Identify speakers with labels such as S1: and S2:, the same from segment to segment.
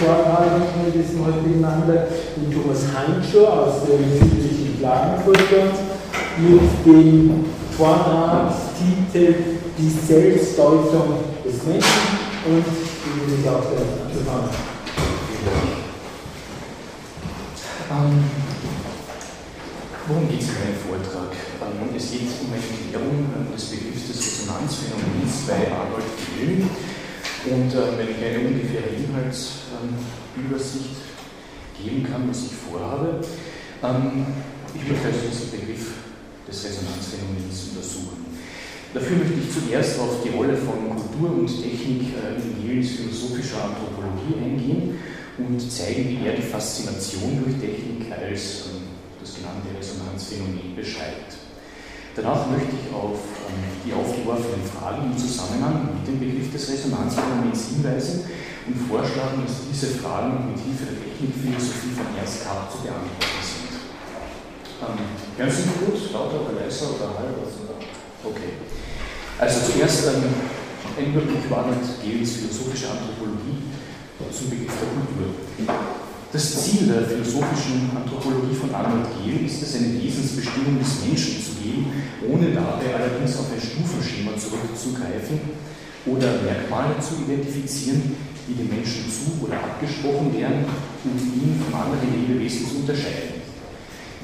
S1: vortragen in diesem heutigen Abend den Thomas Handschuh aus dem südlichen Klagenfurtland mit dem Vortragstitel Die Selbstdeutung des Menschen und die will ich auch anzufangen.
S2: Ähm, worum geht es in meinem Vortrag? Ähm, es geht um eine Erklärung des Begriffs des Resonanzphänomens bei Arnold Gehlen und äh, wenn ich eine ungefähre Inhaltsübersicht ähm, geben kann, was ich vorhabe, ähm, ich möchte also diesen Begriff des Resonanzphänomens untersuchen. Dafür möchte ich zuerst auf die Rolle von Kultur und Technik äh, in Hegels philosophischer Anthropologie eingehen und zeigen, wie er die Faszination durch Technik als ähm, das genannte Resonanzphänomen beschreibt. Danach möchte ich auf ähm, die aufgeworfenen Fragen im Zusammenhang mit dem Begriff des Resonanzphänomens hinweisen und vorschlagen, dass diese Fragen mit Hilfe der Technikphilosophie von Ernst Kapp zu beantworten sind. Ähm, mich gut? Lauter oder leiser oder halb? Okay. Also zuerst ähm, ein Überblick war mit Gehls philosophische Anthropologie zum Begriff der Kultur. Das Ziel der philosophischen Anthropologie von Arnold Gehl ist es, eine Wesensbestimmung des Menschen zu geben, ohne dabei allerdings auf ein Stufenschema zurückzugreifen oder Merkmale zu identifizieren, die dem Menschen zu- oder abgesprochen werden und ihn von anderen Lebewesen zu unterscheiden.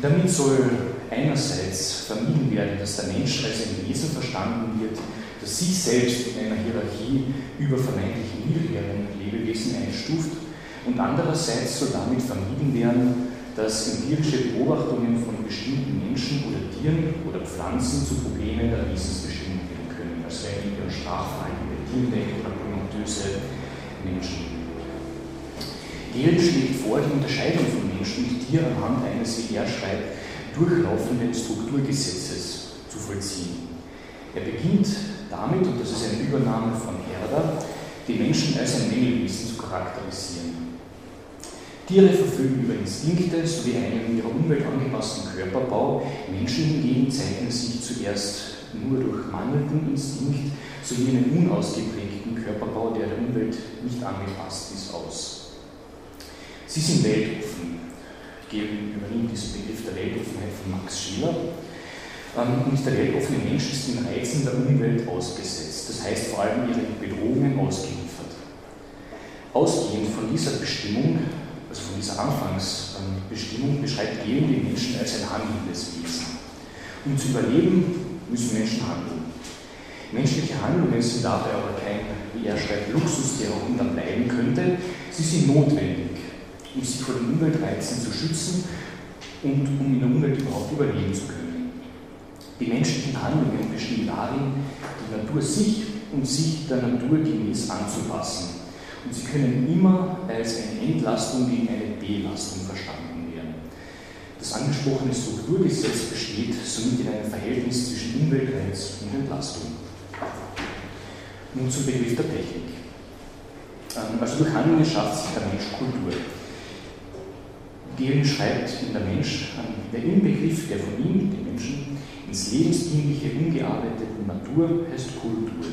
S2: Damit soll einerseits vermieden werden, dass der Mensch als ein Wesen verstanden wird, das sich selbst in einer Hierarchie über vermeintlich niedrigeren Lebewesen einstuft und andererseits soll damit vermieden werden, dass empirische Beobachtungen von bestimmten Menschen oder Tieren oder Pflanzen zu Problemen der Wesensbestimmung werden können, als wären ihre Sprachverhalten der Tierdenk oder komatöse Menschen. Gehlen schlägt vor, die Unterscheidung von Menschen und Tier anhand eines, wie er schreibt, durchlaufenden Strukturgesetzes zu vollziehen. Er beginnt damit, und das ist eine Übernahme von Herder, die Menschen als ein Mängelwesen zu charakterisieren. Tiere verfügen über Instinkte sowie einen ihrer Umwelt angepassten Körperbau. Menschen hingegen zeichnen sich zuerst nur durch mangelnden Instinkt sowie einen unausgeprägten Körperbau, der der Umwelt nicht angepasst ist, aus. Sie sind weltoffen. Ich gebe übernehme diesen Begriff der Weltoffenheit von Max Schiller. Ähm, und der weltoffene Mensch ist den Reizen der Umwelt ausgesetzt, das heißt vor allem ihren Bedrohungen ausgeliefert. Ausgehend von dieser Bestimmung also von dieser Anfangsbestimmung beschreibt Gehlen den Menschen als ein handelndes Wesen. Um zu überleben, müssen Menschen handeln. Menschliche Handlungen sind dabei aber kein, wie er schreibt, Luxus, der immer bleiben könnte. Sie sind notwendig, um sich vor den Umweltreizen zu schützen und um in der Umwelt überhaupt überleben zu können. Die menschlichen Handlungen bestehen darin, die Natur sich und sich der Natur gemäß anzupassen und sie können immer als eine Entlastung gegen eine Belastung verstanden werden. Das angesprochene Strukturgesetz besteht somit in einem Verhältnis zwischen Umweltreiz und Entlastung. Nun zum Begriff der Technik. Ähm, also durch Handlungen schafft sich der Mensch Kultur. Gehlen schreibt in der Mensch, ähm, der Inbegriff der von ihm, dem Menschen, ins Lebensdienliche umgearbeitete Natur heißt Kultur.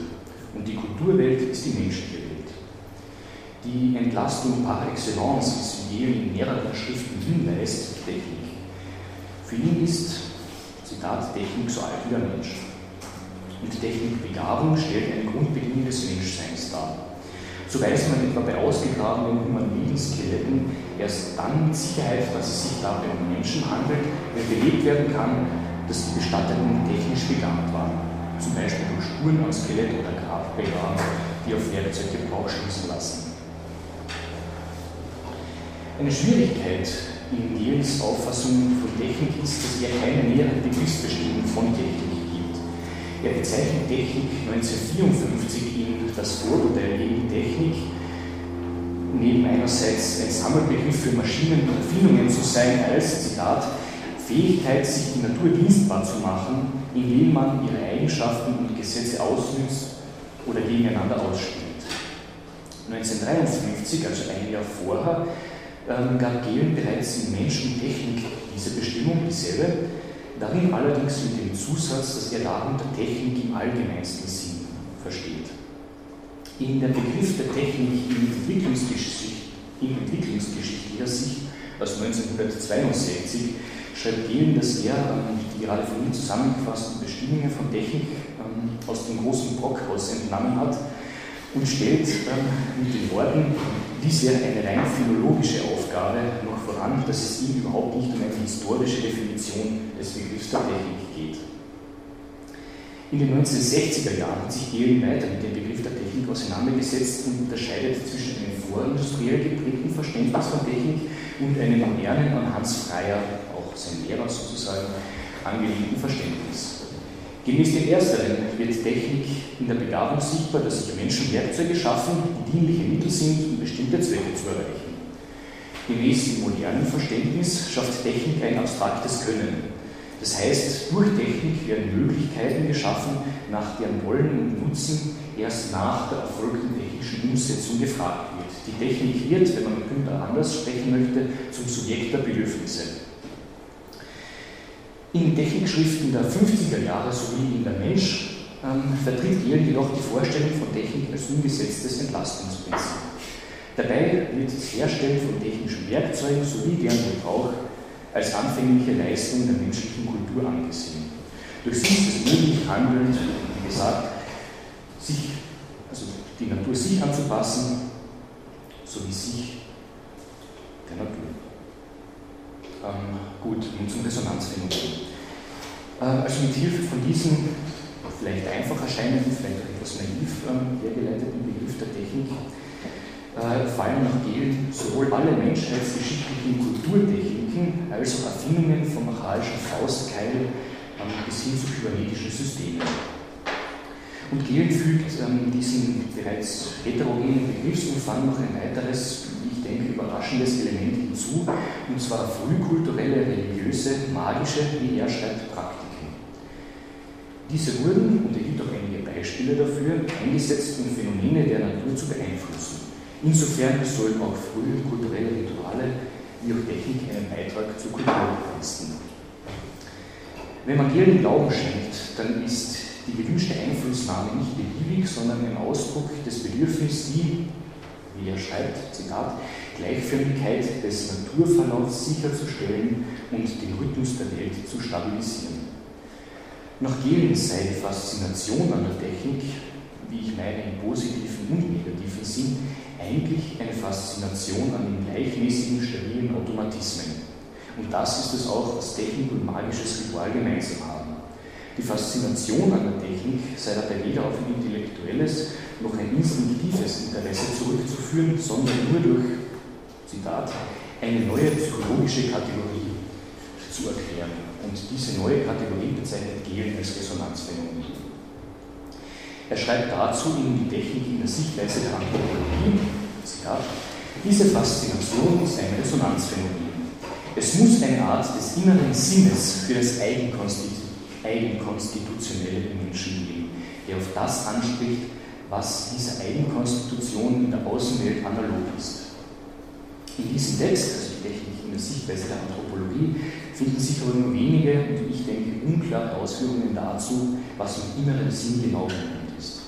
S2: Und die Kulturwelt ist die menschliche Welt die Entlastung par excellence, wie sie in mehreren Schriften hinweist, Technik. Für ihn ist, Zitat, Technik so alt wie der Mensch. Und Technikbegabung stellt eine Grundbedingung des Menschseins dar. So weiß man etwa bei ausgegrabenen humanoiden Skeletten erst dann mit Sicherheit, dass es sich dabei um Menschen handelt, wenn belegt werden kann, dass die Bestatteten technisch begabt waren. Zum Beispiel durch Spuren am Skelett oder Grabbeigaben, die auf Werkzeuggebrauch schließen lassen. Eine Schwierigkeit in Gehls Auffassung von Technik ist, dass er keine nähere Begriffsbestimmung von Technik gibt. Er bezeichnet Technik 1954 in das Vorurteil gegen Technik, neben einerseits ein Sammelbegriff für Maschinen und Erfindungen zu sein, als, Zitat, Fähigkeit, sich die Natur dienstbar zu machen, indem man ihre Eigenschaften und Gesetze ausnützt oder gegeneinander ausspielt. 1953, also ein Jahr vorher, ähm, gab Gehlen bereits in Mensch und Technik diese Bestimmung, dieselbe, darin allerdings mit dem Zusatz, dass er darunter Technik im allgemeinsten Sinn versteht. In der Begriff der Technik in, In entwicklungsgeschichtlicher Sicht aus 1962 schreibt Gehlen, dass er ähm, die gerade von ihm zusammengefassten Bestimmungen von Technik ähm, aus dem großen Brockhaus entnommen hat und stellt ähm, mit den Worten, dies wäre eine rein philologische Aufgabe, noch voran, dass es ihm überhaupt nicht um eine historische Definition des Begriffs der Technik geht. In den 1960er Jahren hat sich Gehlen weiter mit dem Begriff der Technik auseinandergesetzt und unterscheidet zwischen einem vorindustriell geprägten Verständnis von Technik und einem modernen an Hans Freier, auch sein Lehrer sozusagen, angelegten Verständnis. Gemäß dem Ersteren wird Technik in der Begabung sichtbar, dass sich Menschen Werkzeuge schaffen, die dienliche Mittel sind, um bestimmte Zwecke zu erreichen. Gemäß dem modernen Verständnis schafft Technik ein abstraktes Können. Das heißt, durch Technik werden Möglichkeiten geschaffen, nach deren Wollen und Nutzen erst nach der erfolgten technischen Umsetzung gefragt wird. Die Technik wird, wenn man mit Günther anders sprechen möchte, zum Subjekt der Bedürfnisse. In Technikschriften der 50er Jahre sowie in der Mensch ähm, vertritt Gehlen jedoch die Vorstellung von Technik als umgesetztes Entlastungsprinzip. Dabei wird das Herstellen von technischen Werkzeugen sowie deren Gebrauch als anfängliche Leistung der menschlichen Kultur angesehen. Durch sie ist es möglich, handelnd, wie gesagt, sich, also die Natur sich anzupassen, sowie sich der Natur. Ähm, gut, nun zum Resonanzphänomen. Äh, also mit Hilfe von diesem vielleicht einfach erscheinenden, vielleicht auch etwas naiv ähm, hergeleiteten Begriff der Technik äh, fallen nach Gehlen sowohl alle menschheitsgeschichtlichen Kulturtechniken als auch Erfindungen vom archaischen Faustkeil ähm, bis hin zu kybernetischen Systemen. Und Gehlen fügt ähm, diesem bereits heterogenen Begriffsumfang noch ein weiteres überraschendes Element hinzu, und zwar frühkulturelle, religiöse, magische, wie er schreibt, Praktiken. Diese wurden, und er gibt auch einige Beispiele dafür, eingesetzt, um Phänomene der Natur zu beeinflussen. Insofern sollen auch frühe kulturelle Rituale wie auch Technik einen Beitrag zur Kultur leisten. Wenn man hier den Glauben schenkt, dann ist die gewünschte Einflussnahme nicht beliebig, sondern ein Ausdruck des Bedürfnisses, die wie er schreibt, Zitat, Gleichförmigkeit des Naturverlaufs sicherzustellen und den Rhythmus der Welt zu stabilisieren. Nach Gehlen sei die Faszination an der Technik, wie ich meine, im positiven und negativen Sinn, eigentlich eine Faszination an den gleichmäßigen, stabilen Automatismen. Und das ist es auch, was Technik und magisches Ritual gemeinsam haben. Die Faszination an der Technik sei dabei weder auf ein intellektuelles noch ein instinktives Interesse zurückzuführen, sondern nur durch, Zitat, eine neue psychologische Kategorie zu erklären. Und diese neue Kategorie bezeichnet Gehlen als Resonanzphänomen. Er schreibt dazu in die Technik in der Sichtweise der Anthropologie, Zitat, diese Faszination ist ein Resonanzphänomen. Es muss eine Art des inneren Sinnes für das Eigenkonstitutionelle im Menschen geben, der auf das anspricht, was dieser Eigenkonstitution in der Außenwelt analog ist. In diesem Text, also die Technik in der Sichtweise der Anthropologie, finden sich aber nur wenige und ich denke unklare Ausführungen dazu, was im inneren Sinn genau gemeint ist.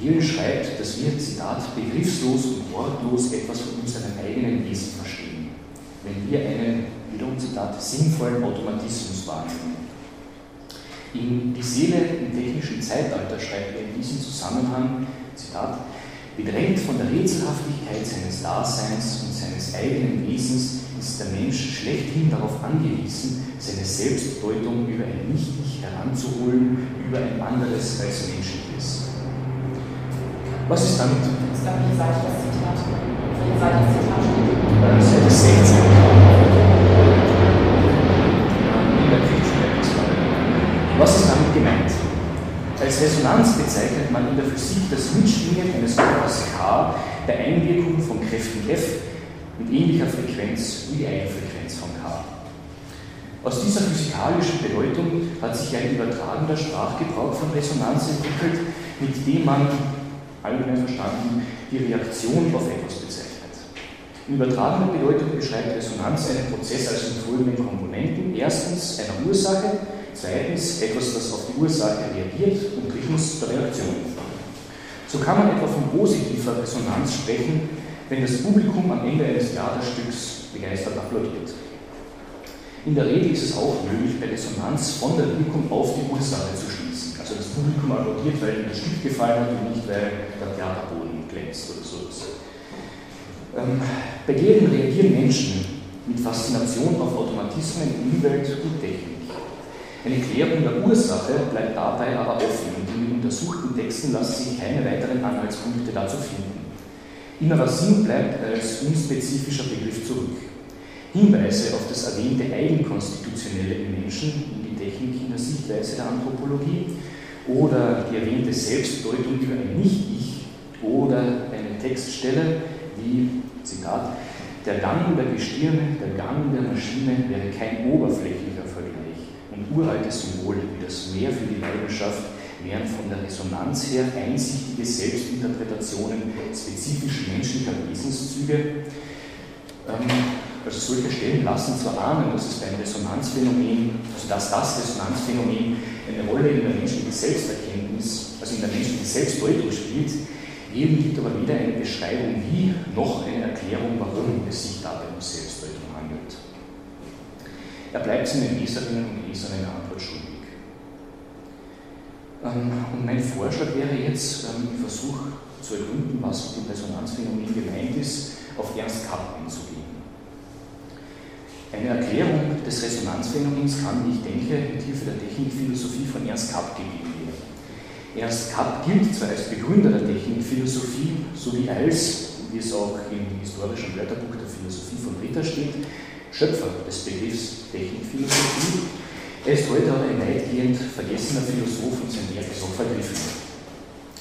S2: Gehlen schreibt, dass wir, Zitat, begriffslos und wortlos etwas von unserem eigenen Wesen verstehen, wenn wir einen, wiederum Zitat, sinnvollen Automatismus wahrnehmen in die Seele im technischen Zeitalter schreibt er in diesem Zusammenhang, Zitat, bedrängt von der Rätselhaftigkeit seines Daseins und seines eigenen Wesens ist der Mensch schlechthin darauf angewiesen, seine Selbstdeutung über ein Nicht-Ich heranzuholen, über ein anderes als menschliches. Was ist damit? Ich glaube, hier Seite das Zitat. Seite das Zitat steht. Seite 16. Was ist damit gemeint? Als Resonanz bezeichnet man in der Physik das Mitschwingen eines Körpers K der Einwirkung von Kräften F mit ähnlicher Frequenz wie die Eigenfrequenz von K. Aus dieser physikalischen Bedeutung hat sich ein übertragender Sprachgebrauch von Resonanz entwickelt, mit dem man, allgemein verstanden, die Reaktion auf etwas bezeichnet. In übertragener Bedeutung beschreibt Resonanz einen Prozess als mit folgenden Komponenten. Erstens einer Ursache, Zweitens etwas, das auf die Ursache reagiert und drittens der Reaktion. So kann man etwa von positiver Resonanz sprechen, wenn das Publikum am Ende eines Theaterstücks begeistert applaudiert. In der Regel ist es auch möglich, bei Resonanz von der Wirkung auf die Ursache zu schließen. Also das Publikum applaudiert, weil ihm das Stück gefallen hat und nicht, weil der Theaterboden glänzt oder so. Ähm, bei Gehlen reagieren Menschen mit Faszination auf Automatismen, Umwelt und Technik. Eine Klärung der Ursache bleibt dabei aber offen und in den untersuchten Texten lassen sich keine weiteren Anhaltspunkte dazu finden. Innerer Sinn bleibt als unspezifischer Begriff zurück. Hinweise auf das erwähnte Eigenkonstitutionelle im Menschen, in die Technik in der Sichtweise der Anthropologie oder die erwähnte Selbstdeutung für ein Nicht-Ich oder eine Textstelle wie, Zitat, der Gang der Gestirne, der Gang der Maschine wäre kein oberflächlicher Vergleich und uralte Symbole wie das Meer für die Leidenschaft wären von der Resonanz her einsichtige Selbstinterpretationen spezifisch menschlicher Wesenszüge. Ähm, also solche Stellen lassen zwar ahnen, dass es beim Resonanzphänomen, also dass das Resonanzphänomen eine Rolle in der menschlichen Selbsterkenntnis, also in der menschlichen Selbstdeutung spielt, Eben gibt aber weder eine Beschreibung wie, noch eine Erklärung, warum es sich dabei um Selbstdeutung handelt. Er bleibt seinen Leserinnen und Lesern eine Antwort schuldig. Ähm, und mein Vorschlag wäre jetzt, ähm, ich versuche zu ergründen, was mit dem Resonanzphänomen gemeint ist, auf Ernst Kapp einzugehen. Eine Erklärung des Resonanzphänomens kann, wie ich denke, in Tiefe der Technikphilosophie von Ernst Kapp gegeben werden. Ernst Kapp gilt zwar als Begründer der Technikphilosophie, sowie als, wie es auch im historischen Wörterbuch der Philosophie von Ritter steht, Schöpfer des Begriffs Technikphilosophie. Er ist heute aber ein weitgehend vergessener Philosoph und sein Werk ist auch vergriffen.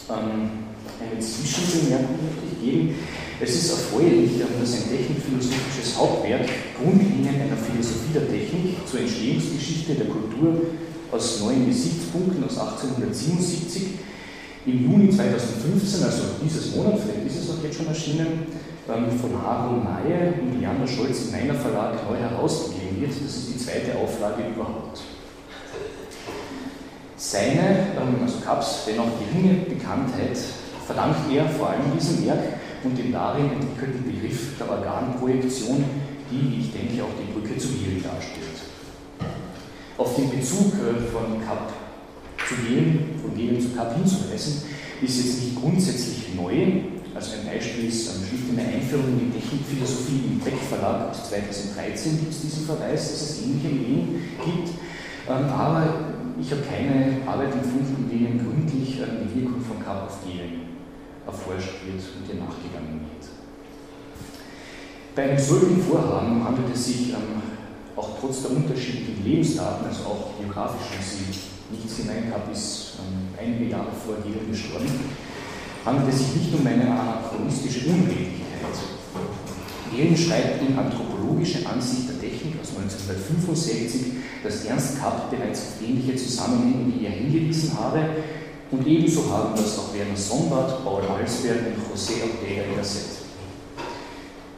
S2: Ähm, eine Zwischenbemerkung möchte ich geben. Es ist erfreulich, dass ein technikphilosophisches Hauptwerk Grundlinien einer Philosophie der Technik zur Entstehungsgeschichte der Kultur aus neuen Gesichtspunkten aus 1877 im Juni 2015, also dieses Monat, vielleicht ist es auch jetzt schon erschienen, ähm, von Aaron Maye und Liana Scholz im Meiner Verlag neu herausgegeben wird. Das ist die zweite Auflage überhaupt. Seine, ähm, also Kaps, dennoch geringe Bekanntheit verdankt er vor allem diesem Werk und dem darin entwickelten Begriff der Organprojektion, die, wie ich denke, auch die Brücke zu Gehlen darstellt auf den Bezug äh, von Kapp zu gehen, von Gehlen zu Kapp hinzuweisen, ist jetzt nicht grundsätzlich neu. Also ein Beispiel ist ähm, schlicht in der Einführung in die Technikphilosophie im Beck Verlag aus 2013 gibt es diesen Verweis, dass es ähnliche Ideen gibt. Ähm, aber ich habe keine Arbeit gefunden, in denen gründlich ähm, die Wirkung von Kapp auf Gehlen erforscht wird und ihr nachgegangen wird. Bei einem solchen Vorhaben handelt es sich ähm, auch trotz der unterschiedlichen Lebensdaten, also auch biografisch haben sie nichts hinein gehabt, ist ähm, einige Jahre vor Gehlen gestorben, handelt es sich nicht um eine anachronistische Unredlichkeit. Gehlen schreibt in Anthropologische Ansicht der Technik aus 1965, dass Ernst Kapp bereits auf ähnliche Zusammenhänge wie er hingewiesen habe und ebenso haben das auch Werner Sombart, Paul Halsberg und José Ortega Gasset.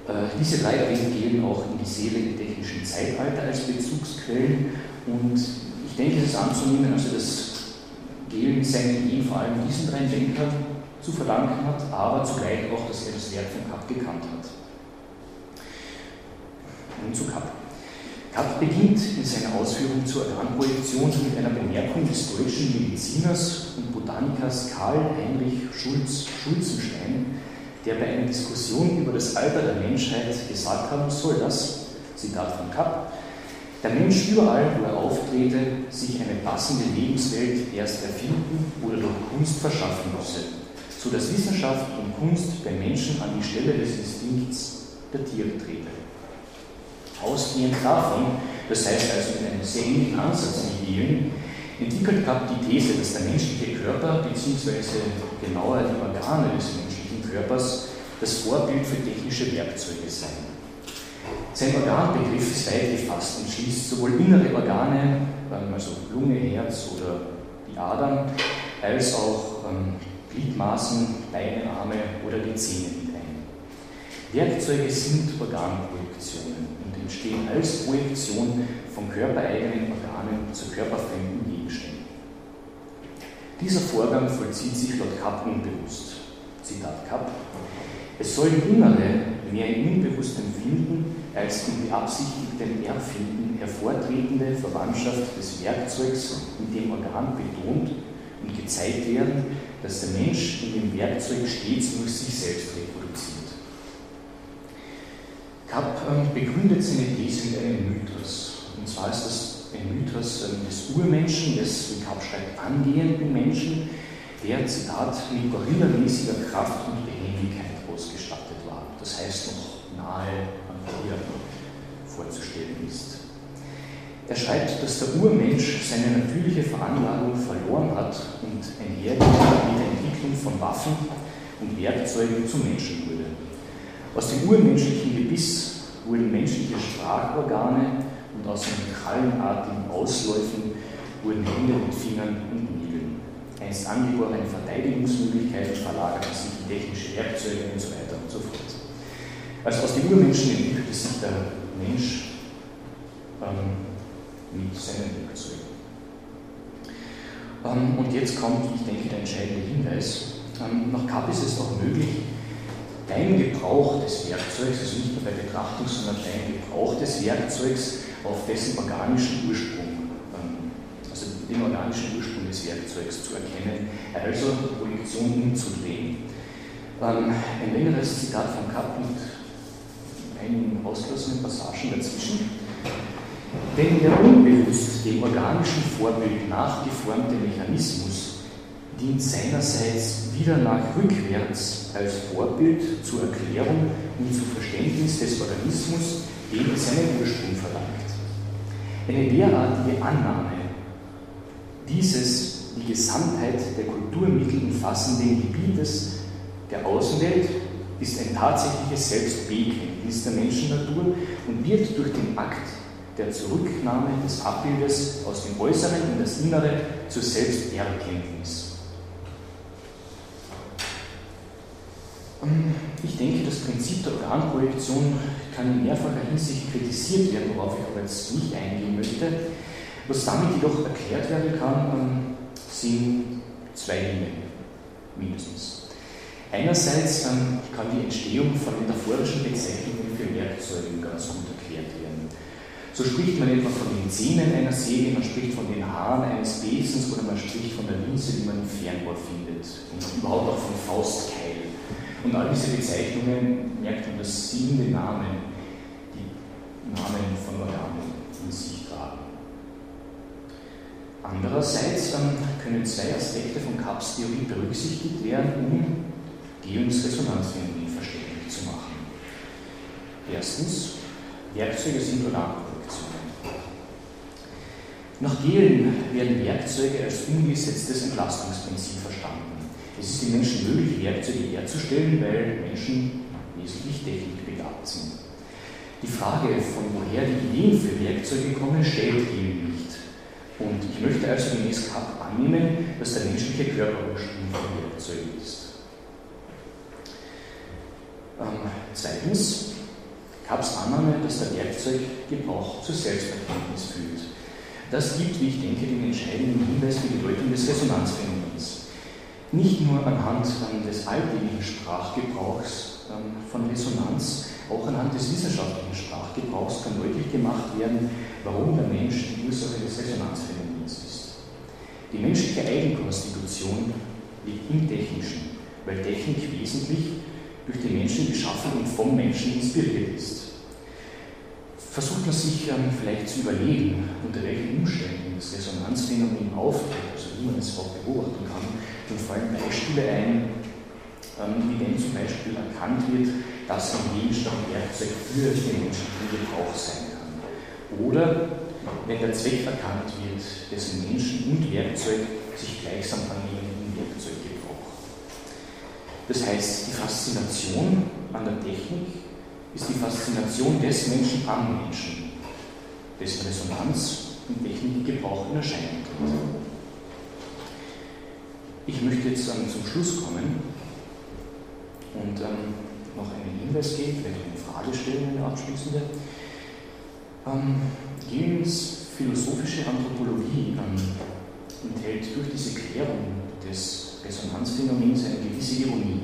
S2: Äh, diese drei gehen auch in die Seele im technischen Zeitalter als Bezugsquellen und ich denke, es ist anzunehmen, also dass Gehlen seine Ideen vor allem diesen drei Denkern zu verdanken hat, aber zugleich auch, dass er das Werk von Kapp gekannt hat. Nun zu Kapp. Kapp beginnt in seiner Ausführung zur Organprojektion mit einer Bemerkung des deutschen Mediziners und Botanikers Karl Heinrich Schulz Schulzenstein, der bei einer Diskussion über das Alter der Menschheit gesagt haben soll, dass, Zitat von Kapp, der Mensch überall, wo er auftrete, sich eine passende Lebenswelt erst erfinden oder durch Kunst verschaffen müsse, so dass Wissenschaft und Kunst beim Menschen an die Stelle des Instinkts der Tiere trete. Ausgehend davon, das heißt also in einem sehr ähnlichen Ansatz wie Gehlen, entwickelt Kapp die These, dass der menschliche Körper bzw. genauer die Organe des Menschen Körpers das Vorbild für technische Werkzeuge sein. Sein Organbegriff ist weit gefasst und schließt sowohl innere Organe, ähm, also Lunge, Herz oder die Adern, als auch ähm, Gliedmaßen, Beine, Arme oder die Zähne mit ein. Werkzeuge sind Organprojektionen und entstehen als Projektion von körpereigenen Organen zu körperfremden Gegenständen. Dieser Vorgang vollzieht sich laut Kapp unbewusst. Zitat Kapp, Es sollen Innere mehr in unbewusstem Finden als in beabsichtigtem Erfinden hervortretende Verwandtschaft des Werkzeugs mit dem Organ betont und gezeigt werden, dass der Mensch in dem Werkzeug stets durch sich selbst reproduziert. Kapp ähm, begründet seine These mit einem Mythos. Und zwar ist das ein Mythos ähm, des Urmenschen, des, wie Kapp schreibt, angehenden Menschen, der, Zitat, mit gorillamäßiger Kraft und Behendigkeit ausgestattet war. Das heißt noch nahe an Gorilla vorzustellen ist. Er schreibt, dass der Urmensch seine natürliche Veranlagung verloren hat und einhergeht mit der Entwicklung von Waffen und Werkzeugen zum Menschen wurde. Aus dem urmenschlichen Gebiss wurden menschliche Sprachorgane und aus den krallenartigen Ausläufen wurden Hände mit Fingern und einst angeborene Verteidigungsmöglichkeiten verlagerten sich in technische Werkzeuge und so weiter und so fort. Also aus dem Urmenschen entwickelte sich der Mensch ähm, mit seinen Werkzeugen. Ähm, und jetzt kommt, ich denke, der entscheidende Hinweis. Ähm, nach Kapp ist es auch möglich, dein Gebrauch des Werkzeugs, also nicht nur bei Betrachtung, sondern dein Gebrauch des Werkzeugs auf dessen organischen Ursprung, ähm, also den organischen Ursprung des Werkzeugs zu erkennen, also Projektion umzudrehen. Ein längeres Zitat von Kapp mit einigen ausgelassenen Passagen dazwischen. Denn der unbewusst dem organischen Vorbild nachgeformte Mechanismus dient seinerseits wieder nach rückwärts als Vorbild zur Erklärung und zum Verständnis des Organismus, dem es seinen Ursprung verlangt. Eine derartige Annahme dieses die Gesamtheit der Kulturmittel umfassenden Gebietes der Außenwelt ist ein tatsächliches Selbstbekenntnis der Menschennatur und wird durch den Akt der Zurücknahme des Abbildes aus dem Äußeren in das Innere zur Selbsterkenntnis. Ich denke, das Prinzip der Organprojektion kann in mehrfacher Hinsicht kritisiert werden, worauf ich aber jetzt nicht eingehen möchte. Was damit jedoch erklärt werden kann, ähm, sind zwei Dinge mindestens. Einerseits ähm, kann die Entstehung von metaphorischen Bezeichnungen für Werkzeuge ganz gut erklärt werden. So spricht man etwa von den Zähnen einer Säge, man spricht von den Haaren eines Besens oder man spricht von der Linse, die man im Fernrohr findet und überhaupt auch von Faustkeil. Und all diese Bezeichnungen merkt man, dass siebende Namen die Namen von Organen in sich Andererseits ähm, können zwei Aspekte von Kapps Theorie berücksichtigt werden, um Gehungsresonanzphänomen verständlich zu machen. Erstens, Werkzeuge sind Organprojektionen. Nach Gehlen werden Werkzeuge als umgesetztes Entlastungsprinzip verstanden. Es ist den Menschen möglich, Werkzeuge herzustellen, weil Menschen wesentlich technikbegabt sind. Die Frage, von woher die Ideen für Werkzeuge kommen, stellt Gehlen und ich möchte also gemäß Kapp annehmen, dass der menschliche Körper Ursprung von Werkzeugen ist. Ähm, zweitens, Kapps Annahme, dass der Werkzeuggebrauch zur Selbsterkenntnis führt. Das gibt, wie ich denke, den entscheidenden Hinweis für die Bedeutung des Resonanzphänomens. Nicht nur anhand des alltäglichen Sprachgebrauchs ähm, von Resonanz, auch anhand des wissenschaftlichen Sprachgebrauchs kann deutlich gemacht werden, warum der Mensch die Ursache des Resonanzphänomens ist. Die menschliche Eigenkonstitution liegt im Technischen, weil Technik wesentlich durch den Menschen geschaffen und vom Menschen inspiriert ist. Versucht man sich ähm, vielleicht zu überlegen, unter welchen Umständen das Resonanzphänomen auftritt, also wie man es auch beobachten kann, dann fallen Beispiele ein, ähm, wie wenn zum Beispiel erkannt wird, dass ein Gegenstand Werkzeug für den menschlichen Gebrauch sein kann. Oder wenn der Zweck erkannt wird, dessen Menschen und Werkzeug sich gleichsam annehmen im Werkzeuggebrauch. Das heißt, die Faszination an der Technik ist die Faszination des Menschen am Menschen, dessen Resonanz im Technikgebrauch in Erscheinung tritt. Ich möchte jetzt ähm, zum Schluss kommen und ähm, noch einen Hinweis geben, wenn eine Frage stellen, eine abschließende. Ähm, Gehens philosophische Anthropologie ähm, enthält durch diese Klärung des Resonanzphänomens eine gewisse Ironie.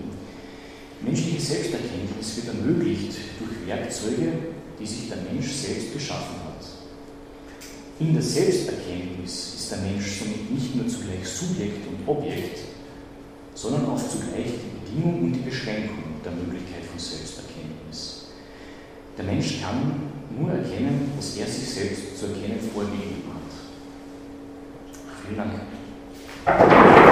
S2: Menschliche Selbsterkenntnis wird ermöglicht durch Werkzeuge, die sich der Mensch selbst geschaffen hat. In der Selbsterkenntnis ist der Mensch somit nicht nur zugleich Subjekt und Objekt, sondern auch zugleich die Bedingung und die Beschränkung der Möglichkeit von Selbsterkenntnis. Der Mensch kann nur erkennen, was er sich selbst zu erkennen vorgegeben hat. Vielen Dank.